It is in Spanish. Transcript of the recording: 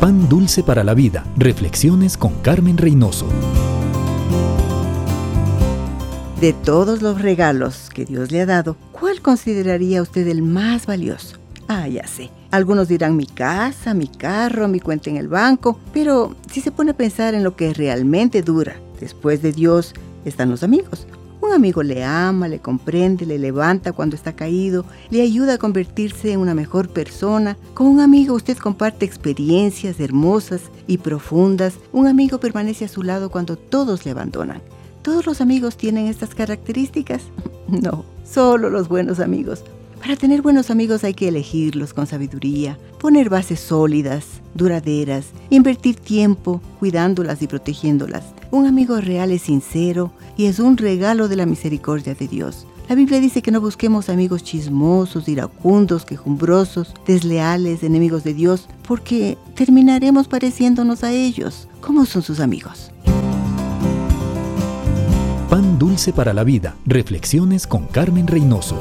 Pan dulce para la vida. Reflexiones con Carmen Reynoso. De todos los regalos que Dios le ha dado, ¿cuál consideraría usted el más valioso? Ah, ya sé. Algunos dirán mi casa, mi carro, mi cuenta en el banco, pero si se pone a pensar en lo que realmente dura, después de Dios están los amigos. Un amigo le ama, le comprende, le levanta cuando está caído, le ayuda a convertirse en una mejor persona. Con un amigo usted comparte experiencias hermosas y profundas. Un amigo permanece a su lado cuando todos le abandonan. ¿Todos los amigos tienen estas características? No, solo los buenos amigos. Para tener buenos amigos hay que elegirlos con sabiduría, poner bases sólidas, duraderas, invertir tiempo cuidándolas y protegiéndolas. Un amigo real es sincero y es un regalo de la misericordia de Dios. La Biblia dice que no busquemos amigos chismosos, iracundos, quejumbrosos, desleales, enemigos de Dios, porque terminaremos pareciéndonos a ellos. ¿Cómo son sus amigos? Pan dulce para la vida. Reflexiones con Carmen Reynoso.